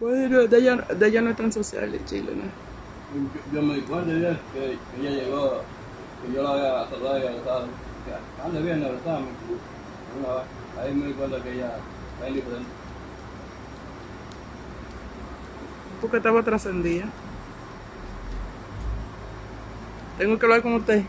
Bueno, de ella, de ella no es tan social en Chile, ¿no? Yo, yo me di cuenta ya que, que ella llegó, que yo la había saludado y abrazado. Que ande bien, abrazame. Una vez. Ahí me di cuenta que ella es diferente. Porque estaba trascendida. Tengo que hablar con usted.